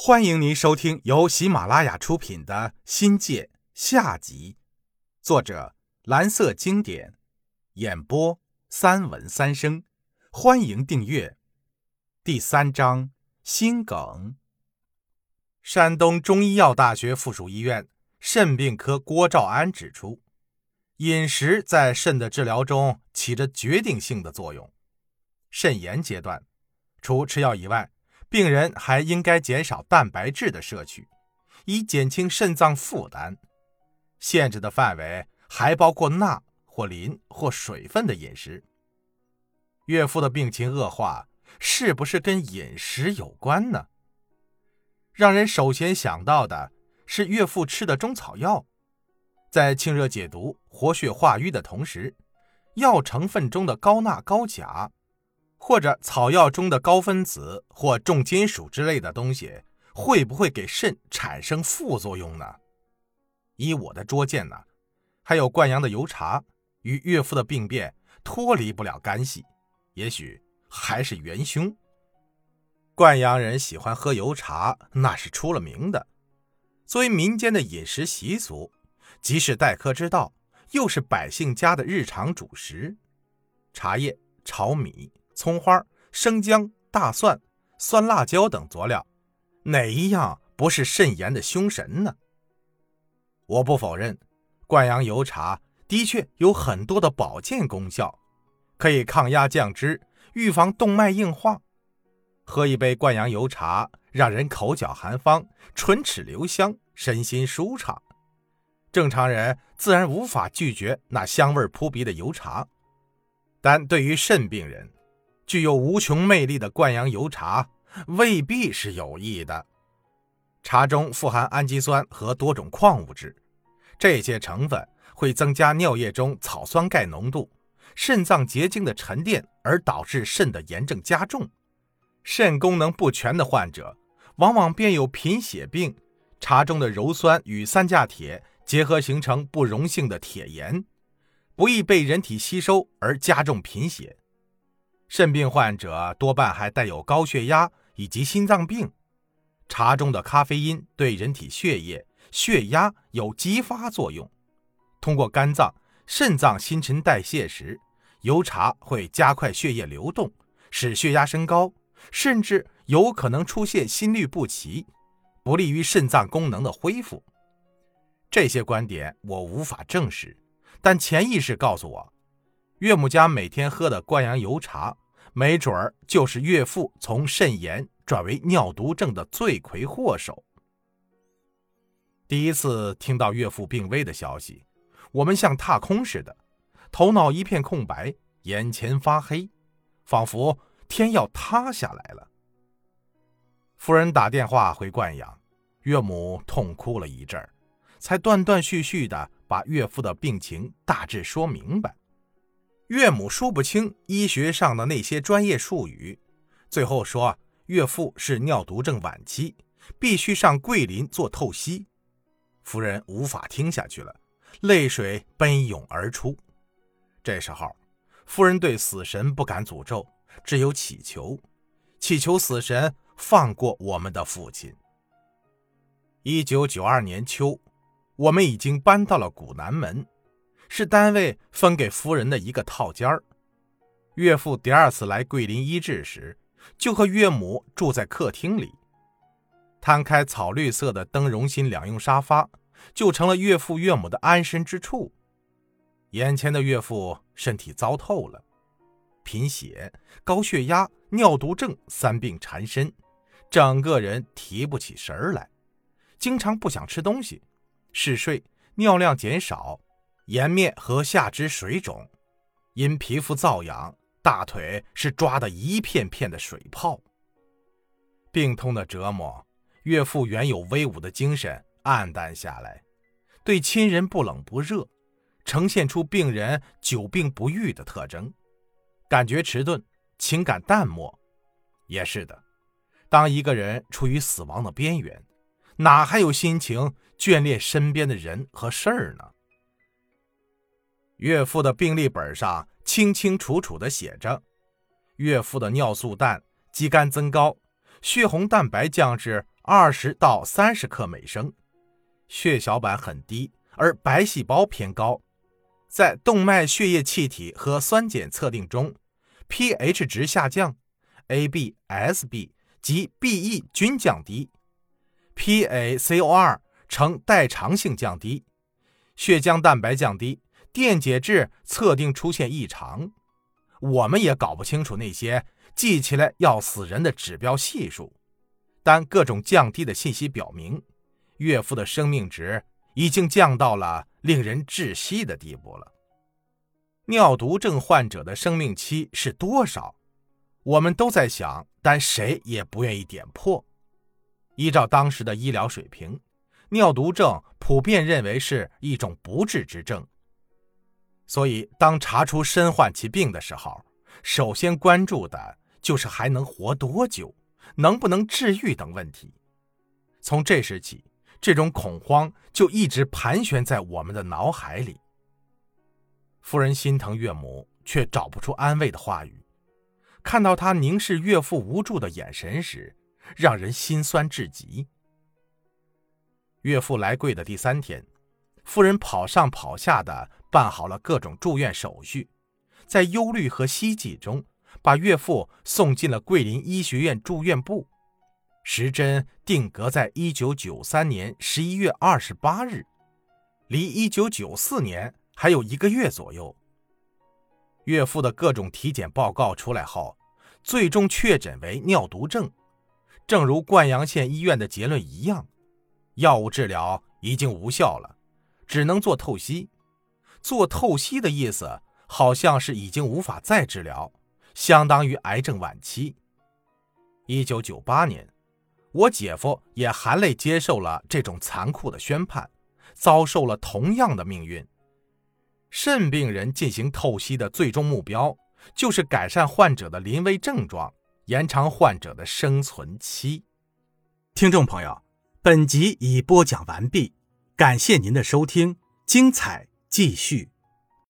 欢迎您收听由喜马拉雅出品的《新界》下集，作者蓝色经典，演播三文三生。欢迎订阅。第三章心梗。山东中医药大学附属医院肾病科郭兆安指出，饮食在肾的治疗中起着决定性的作用。肾炎阶段，除吃药以外，病人还应该减少蛋白质的摄取，以减轻肾脏负担。限制的范围还包括钠或磷或水分的饮食。岳父的病情恶化，是不是跟饮食有关呢？让人首先想到的是岳父吃的中草药，在清热解毒、活血化瘀的同时，药成分中的高钠、高钾。或者草药中的高分子或重金属之类的东西，会不会给肾产生副作用呢？以我的拙见呢，还有灌阳的油茶与岳父的病变脱离不了干系，也许还是元凶。灌阳人喜欢喝油茶，那是出了名的。作为民间的饮食习俗，即是待客之道，又是百姓家的日常主食，茶叶、炒米。葱花、生姜、大蒜、酸辣椒等佐料，哪一样不是肾炎的凶神呢？我不否认，灌阳油茶的确有很多的保健功效，可以抗压降脂，预防动脉硬化。喝一杯灌阳油茶，让人口角含芳，唇齿留香，身心舒畅。正常人自然无法拒绝那香味扑鼻的油茶，但对于肾病人，具有无穷魅力的灌阳油茶未必是有益的。茶中富含氨基酸和多种矿物质，这些成分会增加尿液中草酸钙浓度，肾脏结晶的沉淀，而导致肾的炎症加重。肾功能不全的患者，往往便有贫血病。茶中的鞣酸与三价铁结合，形成不溶性的铁盐，不易被人体吸收，而加重贫血。肾病患者多半还带有高血压以及心脏病，茶中的咖啡因对人体血液、血压有激发作用。通过肝脏、肾脏新陈代谢时，油茶会加快血液流动，使血压升高，甚至有可能出现心律不齐，不利于肾脏功能的恢复。这些观点我无法证实，但潜意识告诉我。岳母家每天喝的灌阳油茶，没准儿就是岳父从肾炎转为尿毒症的罪魁祸首。第一次听到岳父病危的消息，我们像踏空似的，头脑一片空白，眼前发黑，仿佛天要塌下来了。夫人打电话回灌阳，岳母痛哭了一阵儿，才断断续续的把岳父的病情大致说明白。岳母说不清医学上的那些专业术语，最后说岳父是尿毒症晚期，必须上桂林做透析。夫人无法听下去了，泪水奔涌而出。这时候，夫人对死神不敢诅咒，只有祈求，祈求死神放过我们的父亲。一九九二年秋，我们已经搬到了古南门。是单位分给夫人的一个套间儿。岳父第二次来桂林医治时，就和岳母住在客厅里。摊开草绿色的灯绒芯两用沙发，就成了岳父岳母的安身之处。眼前的岳父身体糟透了，贫血、高血压、尿毒症三病缠身，整个人提不起神来，经常不想吃东西，嗜睡，尿量减少。颜面和下肢水肿，因皮肤瘙痒，大腿是抓的一片片的水泡。病痛的折磨，岳父原有威武的精神暗淡下来，对亲人不冷不热，呈现出病人久病不愈的特征，感觉迟钝，情感淡漠。也是的，当一个人处于死亡的边缘，哪还有心情眷恋身边的人和事儿呢？岳父的病历本上清清楚楚地写着：岳父的尿素氮、肌酐增高，血红蛋白降至二十到三十克每升，血小板很低，而白细胞偏高。在动脉血液气体和酸碱测定中，pH 值下降，AB、SB 及 BE 均降低，PaCO2 呈代偿性降低，血浆蛋白降低，电解质测定出现异常。我们也搞不清楚那些记起来要死人的指标系数，但各种降低的信息表明，岳父的生命值已经降到了令人窒息的地步了。尿毒症患者的生命期是多少？我们都在想，但谁也不愿意点破。依照当时的医疗水平，尿毒症普遍认为是一种不治之症。所以，当查出身患其病的时候，首先关注的就是还能活多久，能不能治愈等问题。从这时起，这种恐慌就一直盘旋在我们的脑海里。夫人心疼岳母，却找不出安慰的话语。看到他凝视岳父无助的眼神时，让人心酸至极。岳父来贵的第三天，夫人跑上跑下的。办好了各种住院手续，在忧虑和希冀中，把岳父送进了桂林医学院住院部。时针定格在一九九三年十一月二十八日，离一九九四年还有一个月左右。岳父的各种体检报告出来后，最终确诊为尿毒症。正如灌阳县医院的结论一样，药物治疗已经无效了，只能做透析。做透析的意思，好像是已经无法再治疗，相当于癌症晚期。一九九八年，我姐夫也含泪接受了这种残酷的宣判，遭受了同样的命运。肾病人进行透析的最终目标，就是改善患者的临危症状，延长患者的生存期。听众朋友，本集已播讲完毕，感谢您的收听，精彩。继续。